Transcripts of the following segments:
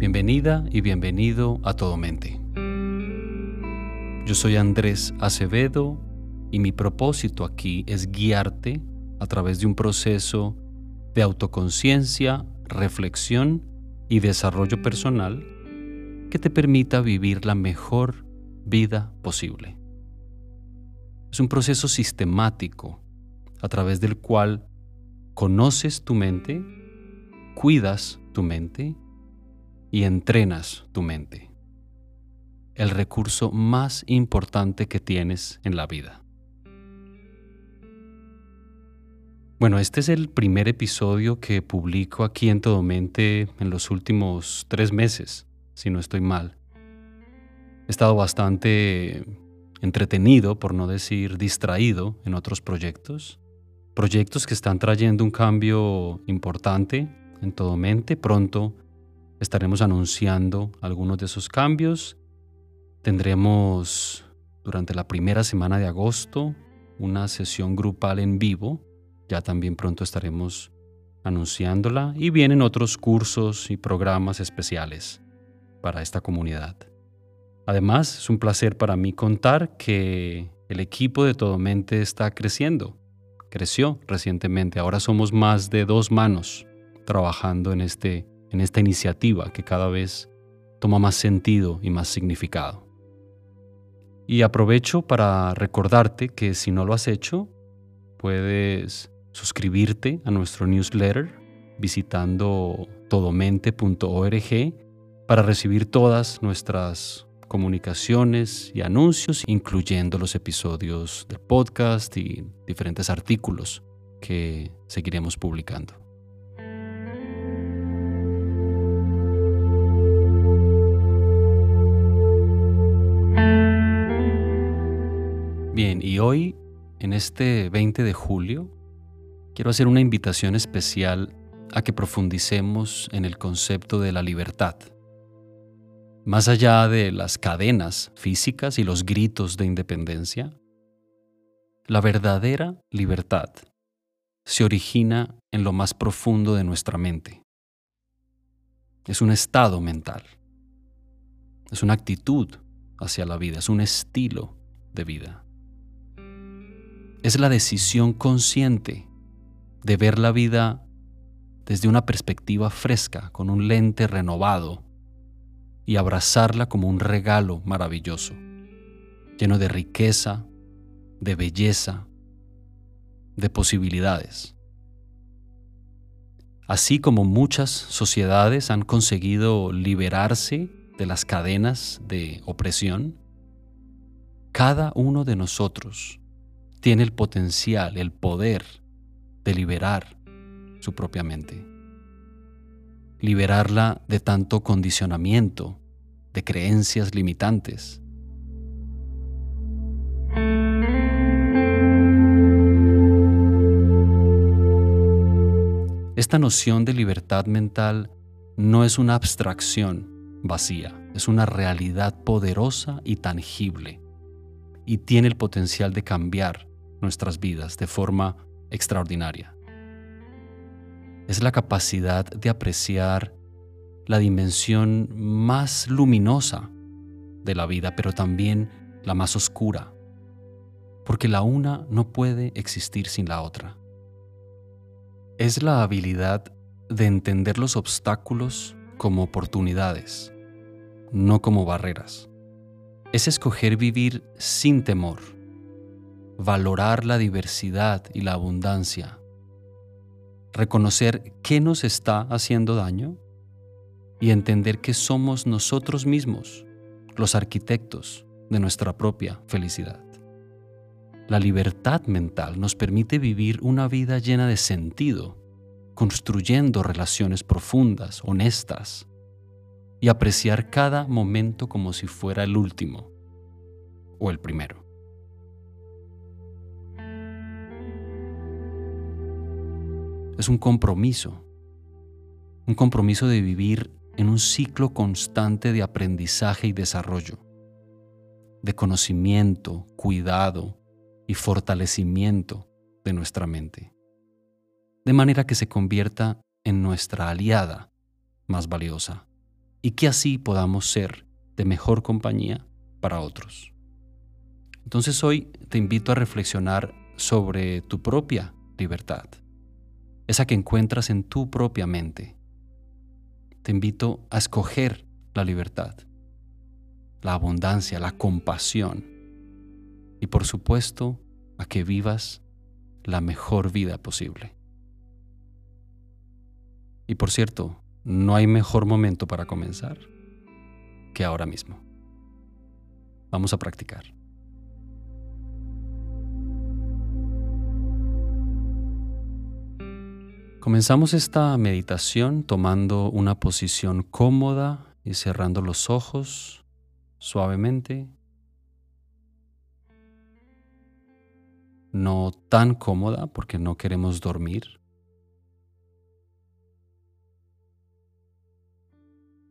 Bienvenida y bienvenido a Todo Mente. Yo soy Andrés Acevedo y mi propósito aquí es guiarte a través de un proceso de autoconciencia, reflexión y desarrollo personal que te permita vivir la mejor vida posible. Es un proceso sistemático a través del cual conoces tu mente, cuidas tu mente y entrenas tu mente. El recurso más importante que tienes en la vida. Bueno, este es el primer episodio que publico aquí en Todo Mente en los últimos tres meses, si no estoy mal. He estado bastante entretenido, por no decir distraído, en otros proyectos. Proyectos que están trayendo un cambio importante en Todo Mente. Pronto estaremos anunciando algunos de esos cambios. Tendremos durante la primera semana de agosto una sesión grupal en vivo. Ya también pronto estaremos anunciándola y vienen otros cursos y programas especiales para esta comunidad. Además, es un placer para mí contar que el equipo de Todo Mente está creciendo. Creció recientemente. Ahora somos más de dos manos trabajando en este en esta iniciativa que cada vez toma más sentido y más significado. Y aprovecho para recordarte que si no lo has hecho, puedes suscribirte a nuestro newsletter visitando todomente.org para recibir todas nuestras comunicaciones y anuncios, incluyendo los episodios del podcast y diferentes artículos que seguiremos publicando. Hoy, en este 20 de julio, quiero hacer una invitación especial a que profundicemos en el concepto de la libertad. Más allá de las cadenas físicas y los gritos de independencia, la verdadera libertad se origina en lo más profundo de nuestra mente. Es un estado mental, es una actitud hacia la vida, es un estilo de vida es la decisión consciente de ver la vida desde una perspectiva fresca, con un lente renovado, y abrazarla como un regalo maravilloso, lleno de riqueza, de belleza, de posibilidades. Así como muchas sociedades han conseguido liberarse de las cadenas de opresión, cada uno de nosotros tiene el potencial, el poder de liberar su propia mente. Liberarla de tanto condicionamiento, de creencias limitantes. Esta noción de libertad mental no es una abstracción vacía, es una realidad poderosa y tangible, y tiene el potencial de cambiar nuestras vidas de forma extraordinaria. Es la capacidad de apreciar la dimensión más luminosa de la vida, pero también la más oscura, porque la una no puede existir sin la otra. Es la habilidad de entender los obstáculos como oportunidades, no como barreras. Es escoger vivir sin temor valorar la diversidad y la abundancia, reconocer qué nos está haciendo daño y entender que somos nosotros mismos los arquitectos de nuestra propia felicidad. La libertad mental nos permite vivir una vida llena de sentido, construyendo relaciones profundas, honestas, y apreciar cada momento como si fuera el último o el primero. Es un compromiso, un compromiso de vivir en un ciclo constante de aprendizaje y desarrollo, de conocimiento, cuidado y fortalecimiento de nuestra mente, de manera que se convierta en nuestra aliada más valiosa, y que así podamos ser de mejor compañía para otros. Entonces hoy te invito a reflexionar sobre tu propia libertad, esa que encuentras en tu propia mente. Te invito a escoger la libertad, la abundancia, la compasión y por supuesto a que vivas la mejor vida posible. Y por cierto, no hay mejor momento para comenzar que ahora mismo. Vamos a practicar. Comenzamos esta meditación tomando una posición cómoda y cerrando los ojos suavemente. No tan cómoda porque no queremos dormir.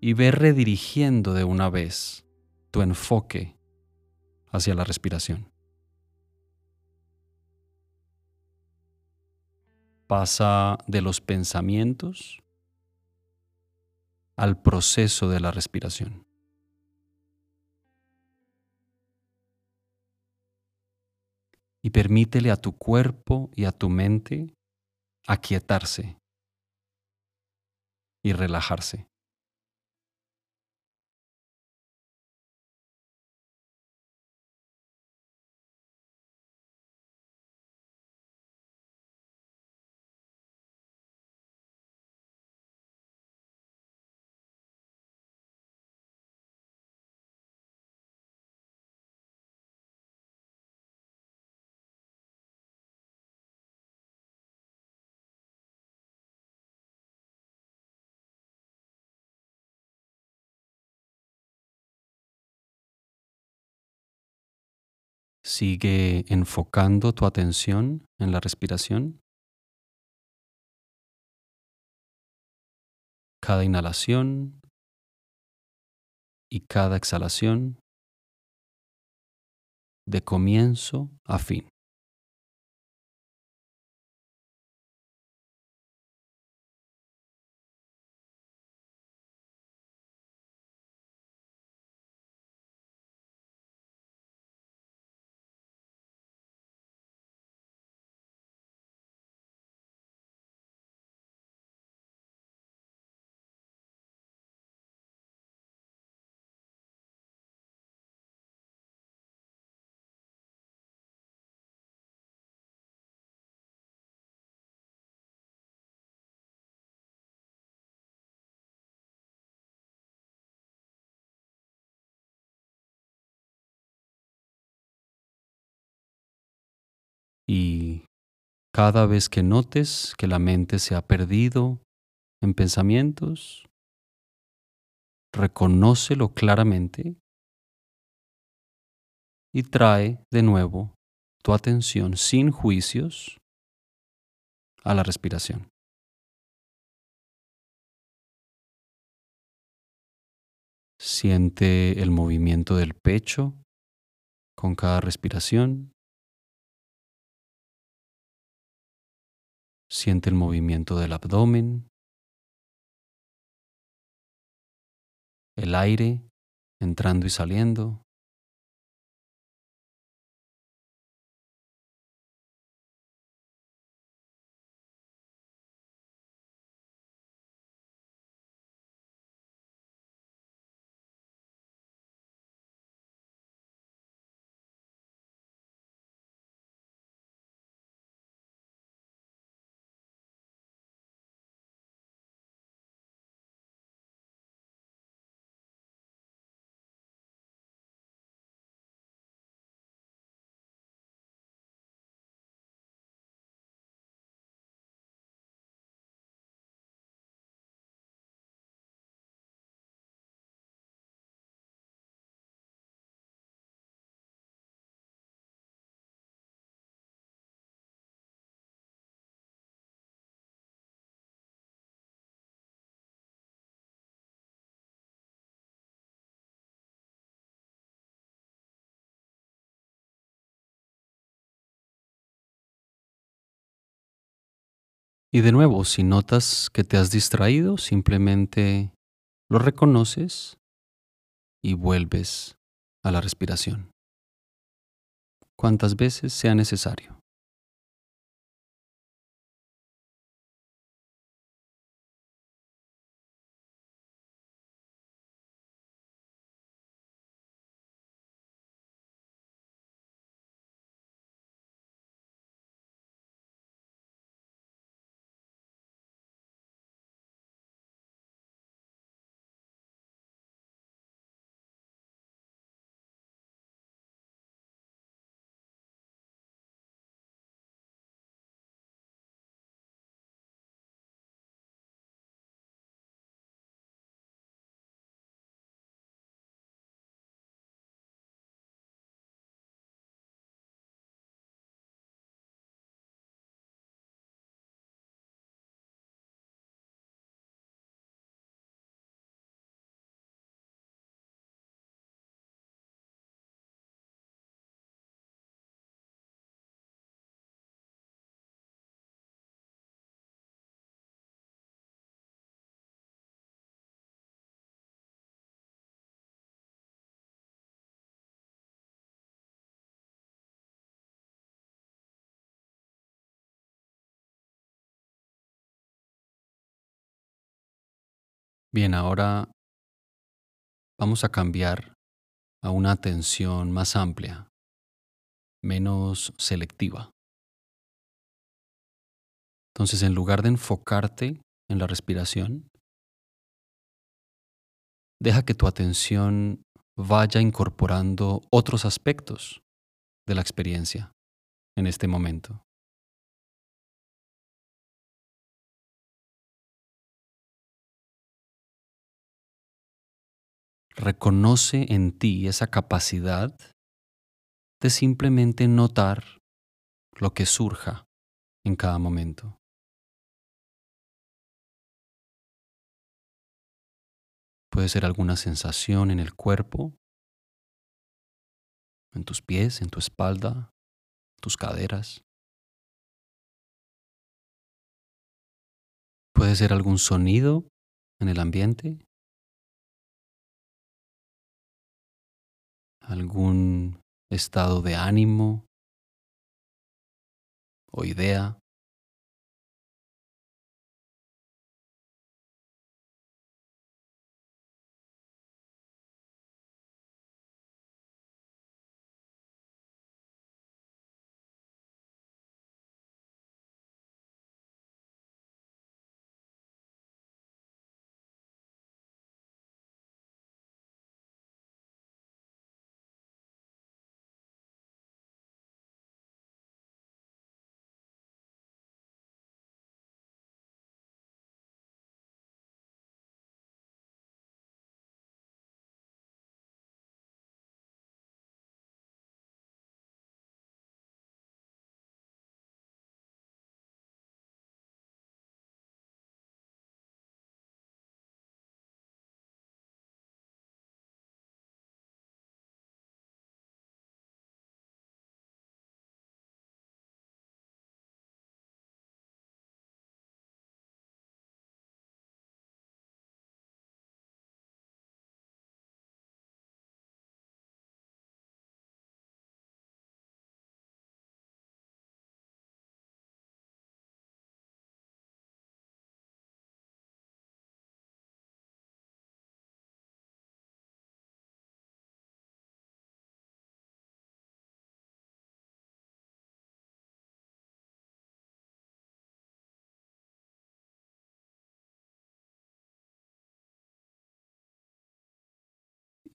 Y ve redirigiendo de una vez tu enfoque hacia la respiración. Pasa de los pensamientos al proceso de la respiración. Y permítele a tu cuerpo y a tu mente aquietarse y relajarse. Sigue enfocando tu atención en la respiración. Cada inhalación y cada exhalación de comienzo a fin. Cada vez que notes que la mente se ha perdido en pensamientos, reconócelo claramente y trae de nuevo tu atención sin juicios a la respiración. Siente el movimiento del pecho con cada respiración. Siente el movimiento del abdomen, el aire entrando y saliendo. Y de nuevo, si notas que te has distraído, simplemente lo reconoces y vuelves a la respiración. Cuantas veces sea necesario. Bien, ahora vamos a cambiar a una atención más amplia, menos selectiva. Entonces, en lugar de enfocarte en la respiración, deja que tu atención vaya incorporando otros aspectos de la experiencia en este momento. Reconoce en ti esa capacidad de simplemente notar lo que surja en cada momento. Puede ser alguna sensación en el cuerpo, en tus pies, en tu espalda, tus caderas. Puede ser algún sonido en el ambiente. Algún estado de ánimo o idea.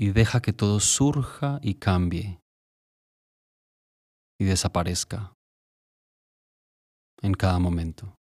Y deja que todo surja y cambie y desaparezca en cada momento.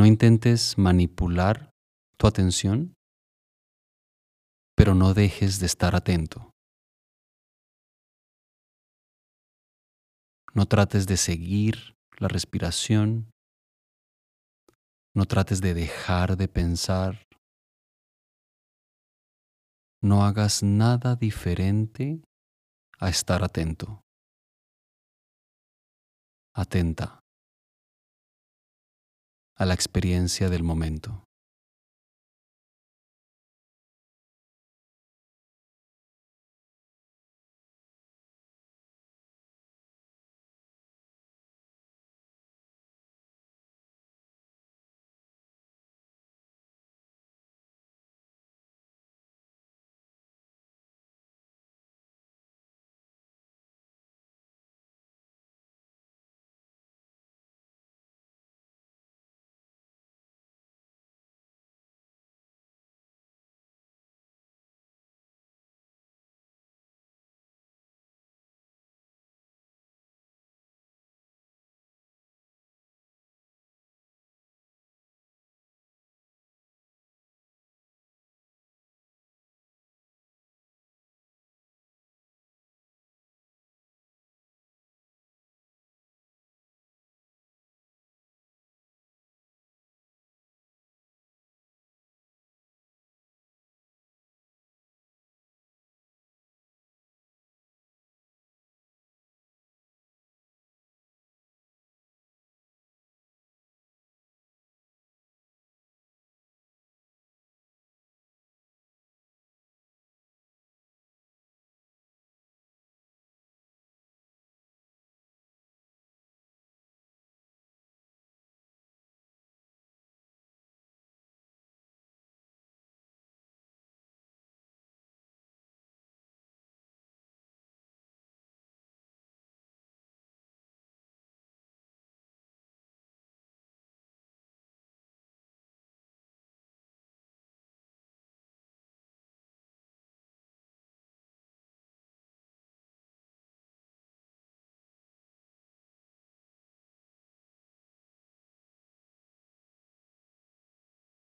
No intentes manipular tu atención, pero no dejes de estar atento. No trates de seguir la respiración. No trates de dejar de pensar. No hagas nada diferente a estar atento. Atenta a la experiencia del momento.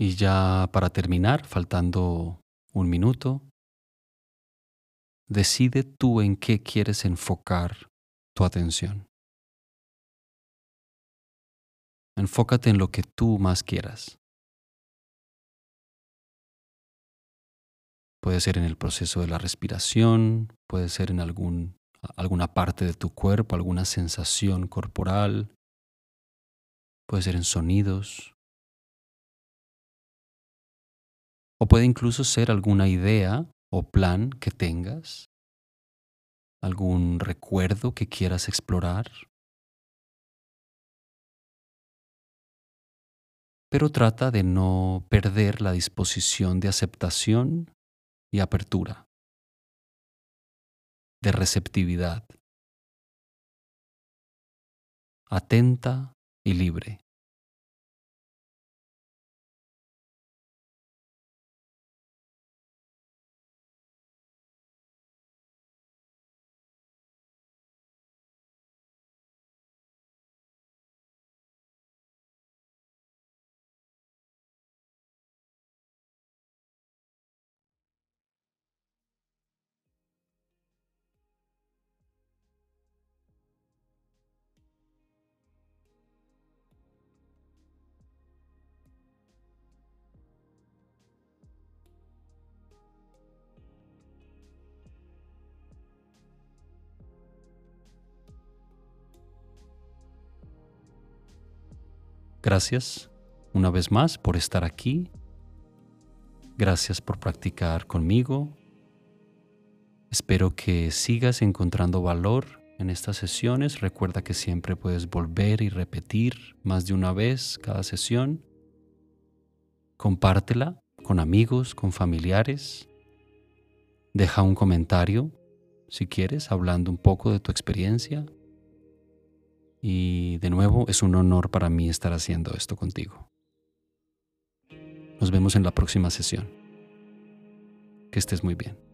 Y ya para terminar, faltando un minuto, decide tú en qué quieres enfocar tu atención. Enfócate en lo que tú más quieras. Puede ser en el proceso de la respiración, puede ser en algún, alguna parte de tu cuerpo, alguna sensación corporal, puede ser en sonidos, O puede incluso ser alguna idea o plan que tengas, algún recuerdo que quieras explorar. Pero trata de no perder la disposición de aceptación y apertura, de receptividad, atenta y libre. Gracias una vez más por estar aquí. Gracias por practicar conmigo. Espero que sigas encontrando valor en estas sesiones. Recuerda que siempre puedes volver y repetir más de una vez cada sesión. Compártela con amigos, con familiares. Deja un comentario si quieres, hablando un poco de tu experiencia. Y de nuevo, es un honor para mí estar haciendo esto contigo. Nos vemos en la próxima sesión. Que estés muy bien.